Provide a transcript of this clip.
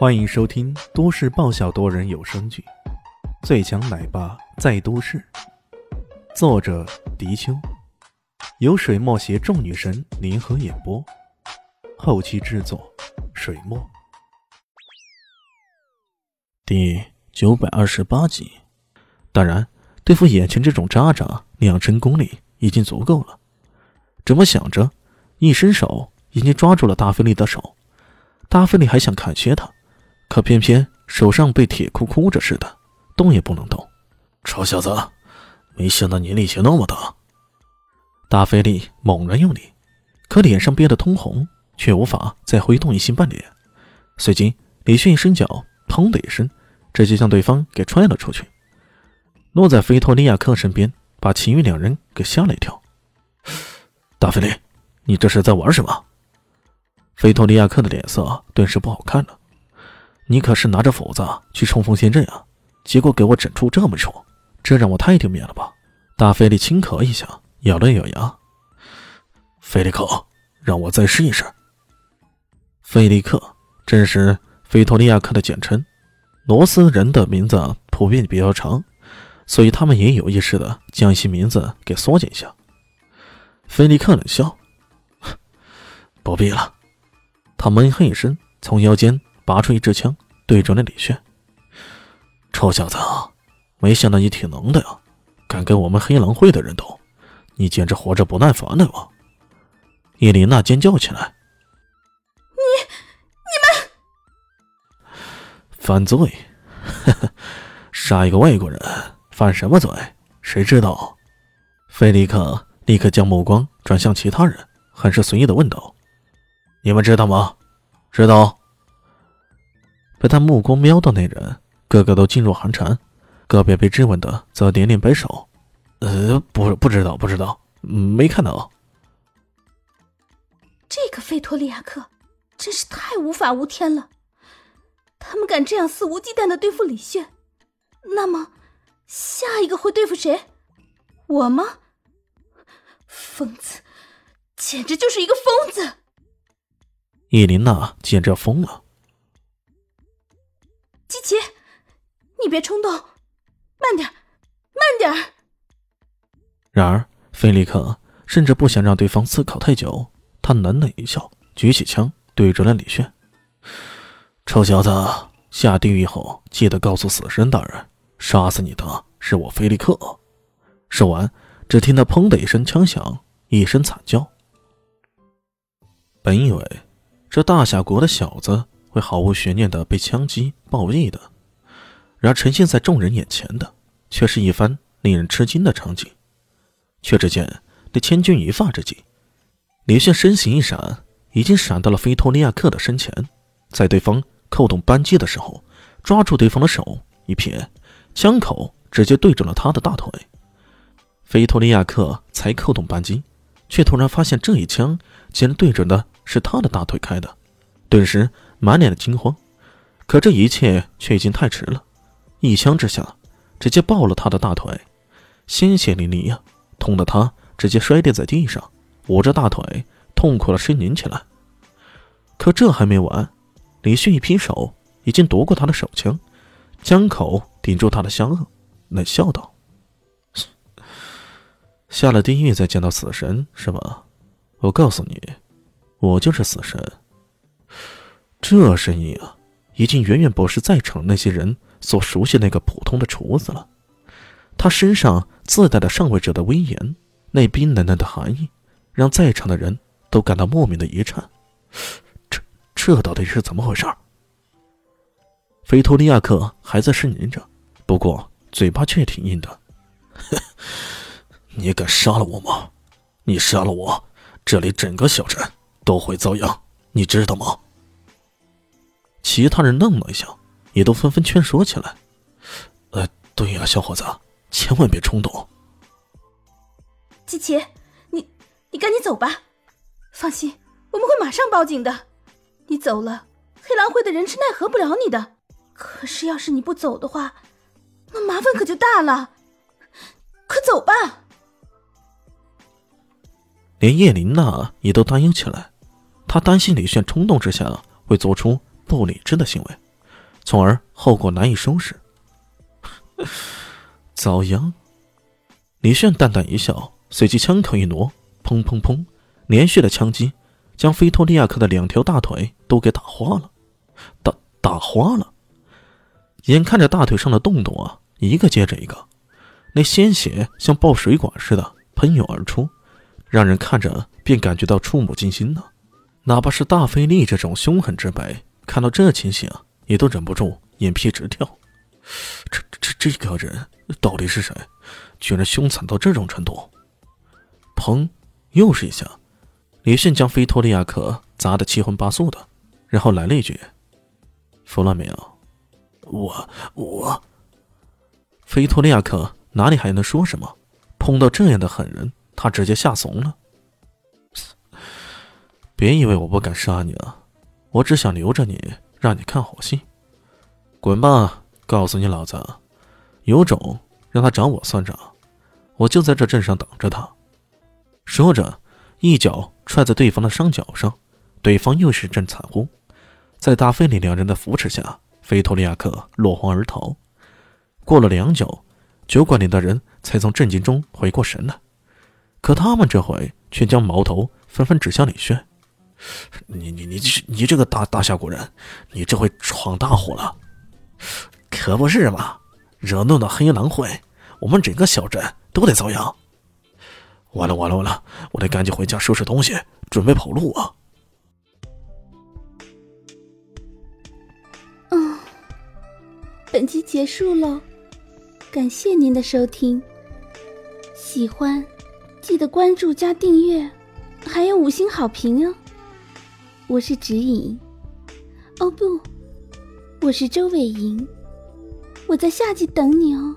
欢迎收听都市爆笑多人有声剧《最强奶爸在都市》，作者：迪秋，由水墨携众女神联合演播，后期制作：水墨。第九百二十八集。当然，对付眼前这种渣渣，两成功力已经足够了。这么想着，一伸手已经抓住了大飞利的手。大飞利还想砍削他。可偏偏手上被铁箍箍着似的，动也不能动。臭小子，没想到你力气那么大！大飞力猛然用力，可脸上憋得通红，却无法再挥动一星半点。随即，李迅一伸脚，砰的一声，直接将对方给踹了出去，落在菲托利亚克身边，把其余两人给吓了一跳。大飞力，你这是在玩什么？菲托利亚克的脸色顿时不好看了。你可是拿着斧子去冲锋陷阵啊，结果给我整出这么丑，这让我太丢面了吧！大菲利轻咳一下，咬了咬牙。菲利克，让我再试一试。菲利克正是菲托利亚克的简称，罗斯人的名字普遍比较长，所以他们也有意识的将一些名字给缩减一下。菲利克冷笑：“不必了。”他闷哼一声，从腰间。拔出一支枪，对准了李炫。臭小子，没想到你挺能的呀，敢跟我们黑狼会的人斗，你简直活着不耐烦了吧？叶琳娜尖叫起来：“你、你们犯罪！杀一个外国人，犯什么罪？谁知道？”菲利克立刻将目光转向其他人，很是随意的问道：“你们知道吗？知道？”被他目光瞄到那人，个个都噤若寒蝉，个别被质问的则连连摆手：“呃，不，不知道，不知道，没看到。”这个费托利亚克真是太无法无天了！他们敢这样肆无忌惮的对付李炫，那么下一个会对付谁？我吗？疯子，简直就是一个疯子！伊琳娜简直要疯了。你别冲动，慢点，慢点。然而，菲利克甚至不想让对方思考太久，他冷冷一笑，举起枪对准了李炫：“臭小子，下地狱后记得告诉死神大人，杀死你的是我菲利克。”说完，只听到“砰”的一声枪响，一声惨叫。本以为这大夏国的小子。会毫无悬念的被枪击暴毙的，然而呈现在众人眼前的，却是一番令人吃惊的场景。却只见那千钧一发之际，李炫身形一闪，已经闪到了菲托利亚克的身前，在对方扣动扳机的时候，抓住对方的手一撇，枪口直接对准了他的大腿。菲托利亚克才扣动扳机，却突然发现这一枪竟然对准的是他的大腿开的，顿时。满脸的惊慌，可这一切却已经太迟了。一枪之下，直接爆了他的大腿，鲜血淋漓呀，痛得他直接摔跌在地上，捂着大腿痛苦的呻吟起来。可这还没完，李迅一劈手，已经夺过他的手枪，枪口顶住他的香颚，冷笑道：“ 下了地狱再见到死神是吧？我告诉你，我就是死神。”这声音啊，已经远远不是在场那些人所熟悉那个普通的厨子了。他身上自带的上位者的威严，那冰冷冷的寒意，让在场的人都感到莫名的一颤。这这到底是怎么回事？菲托利亚克还在呻吟着，不过嘴巴却挺硬的。你敢杀了我吗？你杀了我，这里整个小镇都会遭殃，你知道吗？其他人愣了一下，也都纷纷劝说起来：“呃，对呀，小伙子，千万别冲动。”季奇，你你赶紧走吧。放心，我们会马上报警的。你走了，黑狼会的人是奈何不了你的。可是要是你不走的话，那麻烦可就大了。快走吧！连叶琳娜也都担忧起来，她担心李炫冲动之下会做出。不理智的行为，从而后果难以收拾。遭殃。李炫淡淡一笑，随即枪口一挪，砰砰砰，连续的枪击将菲托利亚克的两条大腿都给打花了，打打花了。眼看着大腿上的洞洞啊，一个接着一个，那鲜血像爆水管似的喷涌而出，让人看着便感觉到触目惊心呢。哪怕是大菲利这种凶狠之辈，看到这情形啊，也都忍不住眼皮直跳。这这这个人到底是谁？居然凶残到这种程度！砰，又是一下，李迅将菲托利亚克砸得七荤八素的，然后来了一句：“服了没有？”我我，菲托利亚克哪里还能说什么？碰到这样的狠人，他直接吓怂了。别以为我不敢杀你啊，我只想留着你，让你看好戏。滚吧！告诉你老子，有种让他找我算账，我就在这镇上等着他。说着，一脚踹在对方的伤脚上，对方又是一阵惨呼。在大费里两人的扶持下，菲托利亚克落荒而逃。过了良久，酒馆里的人才从震惊中回过神来，可他们这回却将矛头纷纷指向李轩：“你你你这你这个大大夏国人，你这回闯大祸了！”可不是嘛！惹怒了黑狼会，我们整个小镇都得遭殃。完了完了完了！我得赶紧回家收拾东西，准备跑路啊！嗯，本集结束了，感谢您的收听。喜欢记得关注加订阅，还有五星好评哦。我是指引，哦不，我是周伟莹。我在夏季等你哦。